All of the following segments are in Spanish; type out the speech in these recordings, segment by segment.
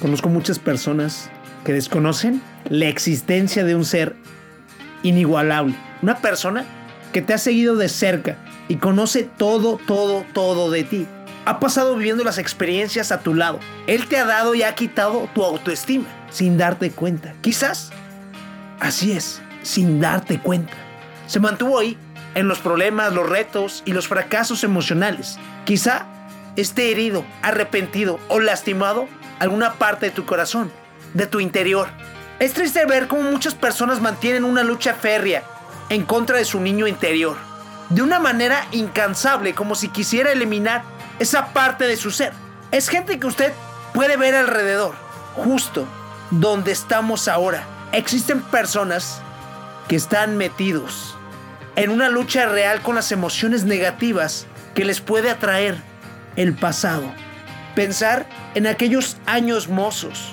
Conozco muchas personas que desconocen la existencia de un ser inigualable. Una persona que te ha seguido de cerca y conoce todo, todo, todo de ti. Ha pasado viviendo las experiencias a tu lado. Él te ha dado y ha quitado tu autoestima sin darte cuenta. Quizás así es, sin darte cuenta. Se mantuvo ahí en los problemas, los retos y los fracasos emocionales. Quizá esté herido, arrepentido o lastimado alguna parte de tu corazón, de tu interior. Es triste ver cómo muchas personas mantienen una lucha férrea en contra de su niño interior, de una manera incansable, como si quisiera eliminar esa parte de su ser. Es gente que usted puede ver alrededor, justo donde estamos ahora. Existen personas que están metidos en una lucha real con las emociones negativas que les puede atraer el pasado. Pensar en aquellos años mozos.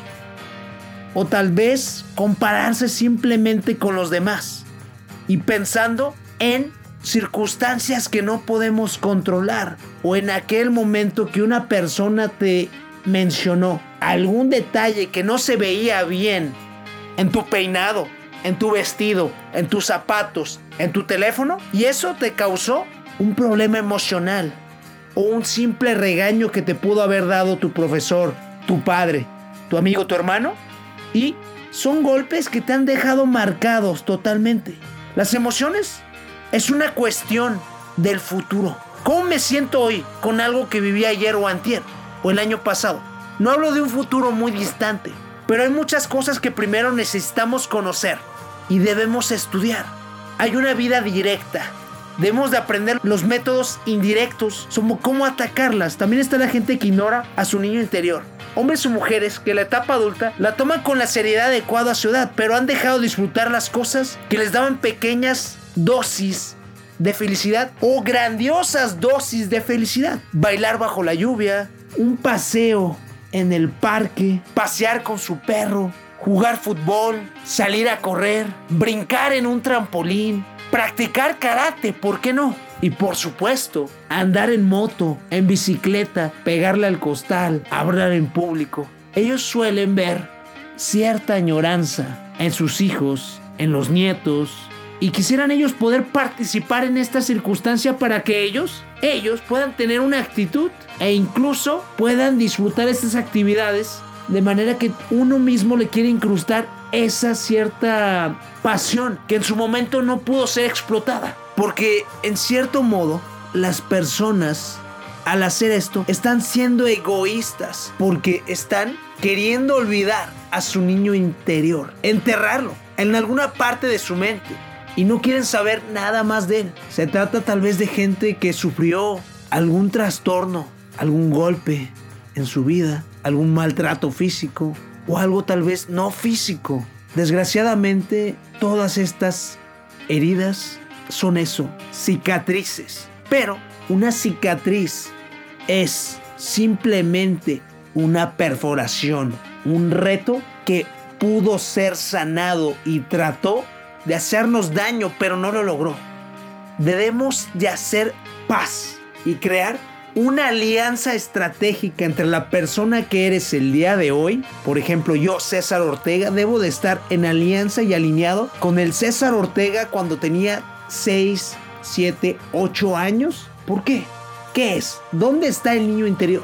O tal vez compararse simplemente con los demás. Y pensando en circunstancias que no podemos controlar. O en aquel momento que una persona te mencionó algún detalle que no se veía bien en tu peinado, en tu vestido, en tus zapatos, en tu teléfono. Y eso te causó un problema emocional o un simple regaño que te pudo haber dado tu profesor, tu padre, tu amigo, tu hermano. Y son golpes que te han dejado marcados totalmente. Las emociones es una cuestión del futuro. ¿Cómo me siento hoy con algo que viví ayer o antier o el año pasado? No hablo de un futuro muy distante, pero hay muchas cosas que primero necesitamos conocer y debemos estudiar. Hay una vida directa. Debemos de aprender los métodos indirectos, como cómo atacarlas. También está la gente que ignora a su niño interior. Hombres o mujeres que la etapa adulta la toman con la seriedad adecuada a su edad, pero han dejado de disfrutar las cosas que les daban pequeñas dosis de felicidad o grandiosas dosis de felicidad. Bailar bajo la lluvia, un paseo en el parque, pasear con su perro, jugar fútbol, salir a correr, brincar en un trampolín, practicar karate, ¿por qué no? Y por supuesto, andar en moto, en bicicleta, pegarle al costal, hablar en público. Ellos suelen ver cierta añoranza en sus hijos, en los nietos, y quisieran ellos poder participar en esta circunstancia para que ellos, ellos puedan tener una actitud e incluso puedan disfrutar estas actividades de manera que uno mismo le quiere incrustar esa cierta pasión que en su momento no pudo ser explotada. Porque en cierto modo las personas al hacer esto están siendo egoístas porque están queriendo olvidar a su niño interior, enterrarlo en alguna parte de su mente y no quieren saber nada más de él. Se trata tal vez de gente que sufrió algún trastorno, algún golpe en su vida, algún maltrato físico o algo tal vez no físico. Desgraciadamente, todas estas heridas son eso, cicatrices. Pero una cicatriz es simplemente una perforación, un reto que pudo ser sanado y trató de hacernos daño, pero no lo logró. Debemos de hacer paz y crear una alianza estratégica entre la persona que eres el día de hoy. Por ejemplo, yo, César Ortega, debo de estar en alianza y alineado con el César Ortega cuando tenía 6, 7, 8 años. ¿Por qué? ¿Qué es? ¿Dónde está el niño interior?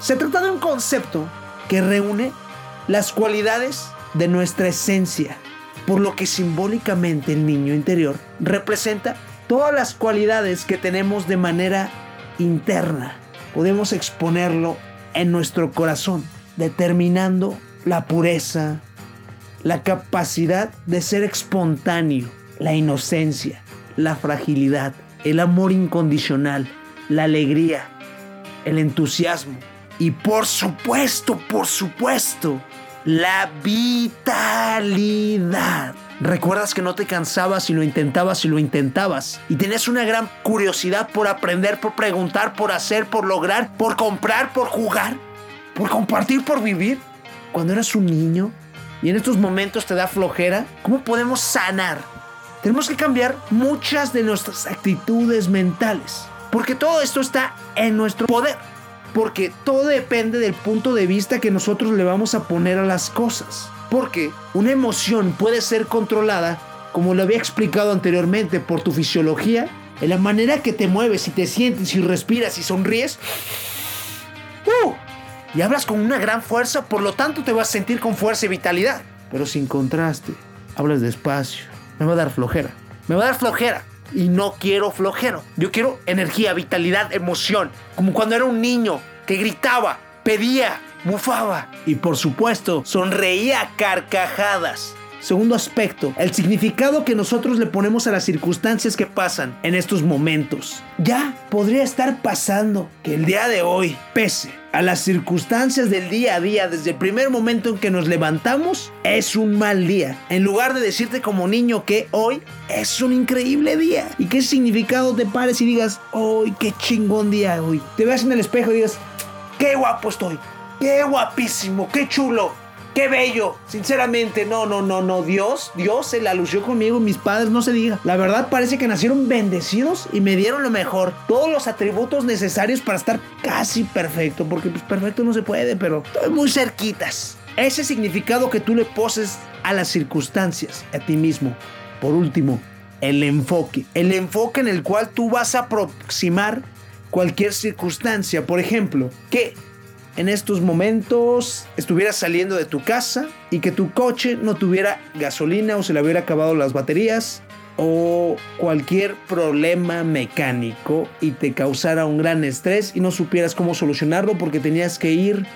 Se trata de un concepto que reúne las cualidades de nuestra esencia, por lo que simbólicamente el niño interior representa todas las cualidades que tenemos de manera interna. Podemos exponerlo en nuestro corazón, determinando la pureza, la capacidad de ser espontáneo, la inocencia, la fragilidad, el amor incondicional, la alegría, el entusiasmo y por supuesto, por supuesto, la vitalidad. ¿Recuerdas que no te cansabas y lo intentabas y lo intentabas? Y tenías una gran curiosidad por aprender, por preguntar, por hacer, por lograr, por comprar, por jugar, por compartir, por vivir. Cuando eras un niño y en estos momentos te da flojera, ¿cómo podemos sanar? Tenemos que cambiar muchas de nuestras actitudes mentales. Porque todo esto está en nuestro poder. Porque todo depende del punto de vista que nosotros le vamos a poner a las cosas. Porque una emoción puede ser controlada, como lo había explicado anteriormente, por tu fisiología, en la manera que te mueves y te sientes y respiras y sonríes. ¡Uh! Y hablas con una gran fuerza, por lo tanto te vas a sentir con fuerza y vitalidad. Pero sin contraste, hablas despacio. Me va a dar flojera. Me va a dar flojera. Y no quiero flojero. Yo quiero energía, vitalidad, emoción. Como cuando era un niño que gritaba, pedía, bufaba. Y por supuesto, sonreía a carcajadas. Segundo aspecto, el significado que nosotros le ponemos a las circunstancias que pasan en estos momentos. Ya podría estar pasando que el día de hoy, pese a las circunstancias del día a día, desde el primer momento en que nos levantamos, es un mal día. En lugar de decirte como niño que hoy es un increíble día. ¿Y qué significado te pares y digas, hoy qué chingón día hoy? Te veas en el espejo y digas, qué guapo estoy, qué guapísimo, qué chulo. ¡Qué bello! Sinceramente, no, no, no, no. Dios, Dios se la lució conmigo, mis padres, no se diga. La verdad parece que nacieron bendecidos y me dieron lo mejor. Todos los atributos necesarios para estar casi perfecto. Porque pues perfecto no se puede, pero estoy muy cerquitas. Ese significado que tú le poses a las circunstancias, a ti mismo. Por último, el enfoque. El enfoque en el cual tú vas a aproximar cualquier circunstancia. Por ejemplo, que en estos momentos estuvieras saliendo de tu casa y que tu coche no tuviera gasolina o se le hubiera acabado las baterías o cualquier problema mecánico y te causara un gran estrés y no supieras cómo solucionarlo porque tenías que ir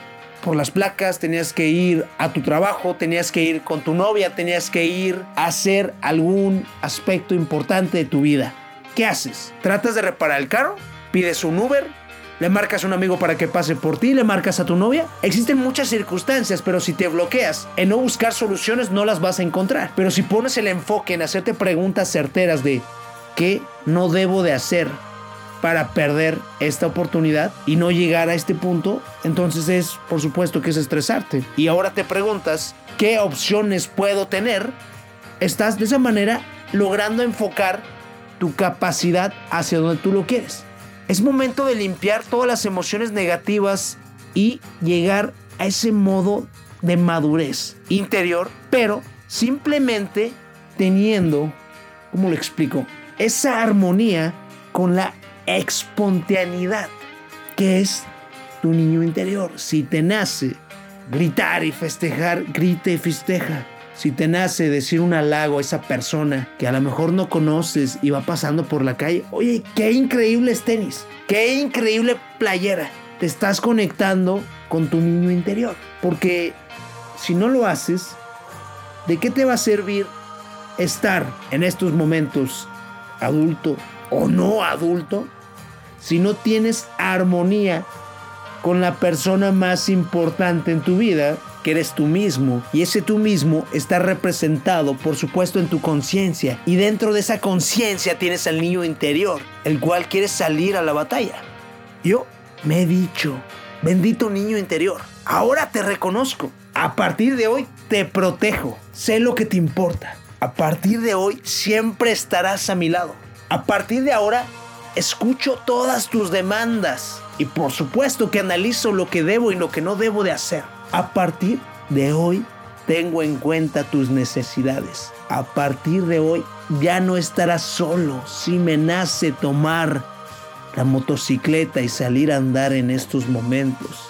por las placas, tenías que ir a tu trabajo, tenías que ir con tu novia, tenías que ir a hacer algún aspecto importante de tu vida. ¿Qué haces? ¿Tratas de reparar el carro? ¿Pides un Uber? le marcas a un amigo para que pase por ti, le marcas a tu novia. Existen muchas circunstancias, pero si te bloqueas en no buscar soluciones no las vas a encontrar. Pero si pones el enfoque en hacerte preguntas certeras de qué no debo de hacer para perder esta oportunidad y no llegar a este punto, entonces es, por supuesto, que es estresarte. Y ahora te preguntas, ¿qué opciones puedo tener? Estás de esa manera logrando enfocar tu capacidad hacia donde tú lo quieres. Es momento de limpiar todas las emociones negativas y llegar a ese modo de madurez interior, pero simplemente teniendo, ¿cómo lo explico? Esa armonía con la espontaneidad que es tu niño interior. Si te nace gritar y festejar, grite y festeja. Si te nace decir un halago a esa persona que a lo mejor no conoces y va pasando por la calle, oye, qué increíbles tenis, qué increíble playera. Te estás conectando con tu niño interior. Porque si no lo haces, ¿de qué te va a servir estar en estos momentos adulto o no adulto si no tienes armonía con la persona más importante en tu vida que eres tú mismo. Y ese tú mismo está representado, por supuesto, en tu conciencia. Y dentro de esa conciencia tienes al niño interior, el cual quiere salir a la batalla. Yo me he dicho, bendito niño interior, ahora te reconozco. A partir de hoy te protejo. Sé lo que te importa. A partir de hoy siempre estarás a mi lado. A partir de ahora escucho todas tus demandas. Y por supuesto que analizo lo que debo y lo que no debo de hacer. A partir de hoy tengo en cuenta tus necesidades. A partir de hoy ya no estarás solo si me nace tomar la motocicleta y salir a andar en estos momentos.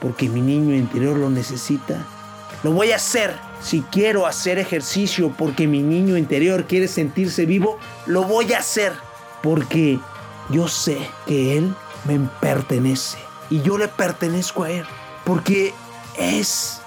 Porque mi niño interior lo necesita. Lo voy a hacer. Si quiero hacer ejercicio porque mi niño interior quiere sentirse vivo, lo voy a hacer. Porque yo sé que Él me pertenece. Y yo le pertenezco a Él. Porque es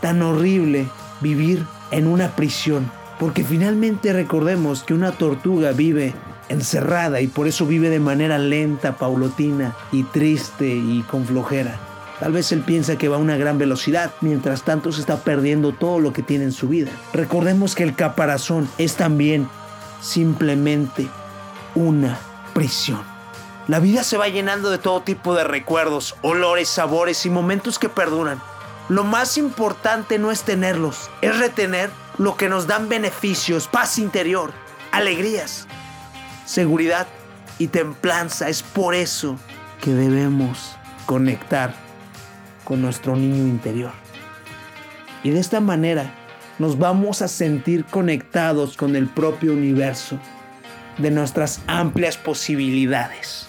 tan horrible vivir en una prisión. Porque finalmente recordemos que una tortuga vive encerrada y por eso vive de manera lenta, paulatina y triste y con flojera. Tal vez él piensa que va a una gran velocidad, mientras tanto se está perdiendo todo lo que tiene en su vida. Recordemos que el caparazón es también simplemente una prisión. La vida se va llenando de todo tipo de recuerdos, olores, sabores y momentos que perduran. Lo más importante no es tenerlos, es retener lo que nos dan beneficios, paz interior, alegrías, seguridad y templanza. Es por eso que debemos conectar con nuestro niño interior. Y de esta manera nos vamos a sentir conectados con el propio universo de nuestras amplias posibilidades.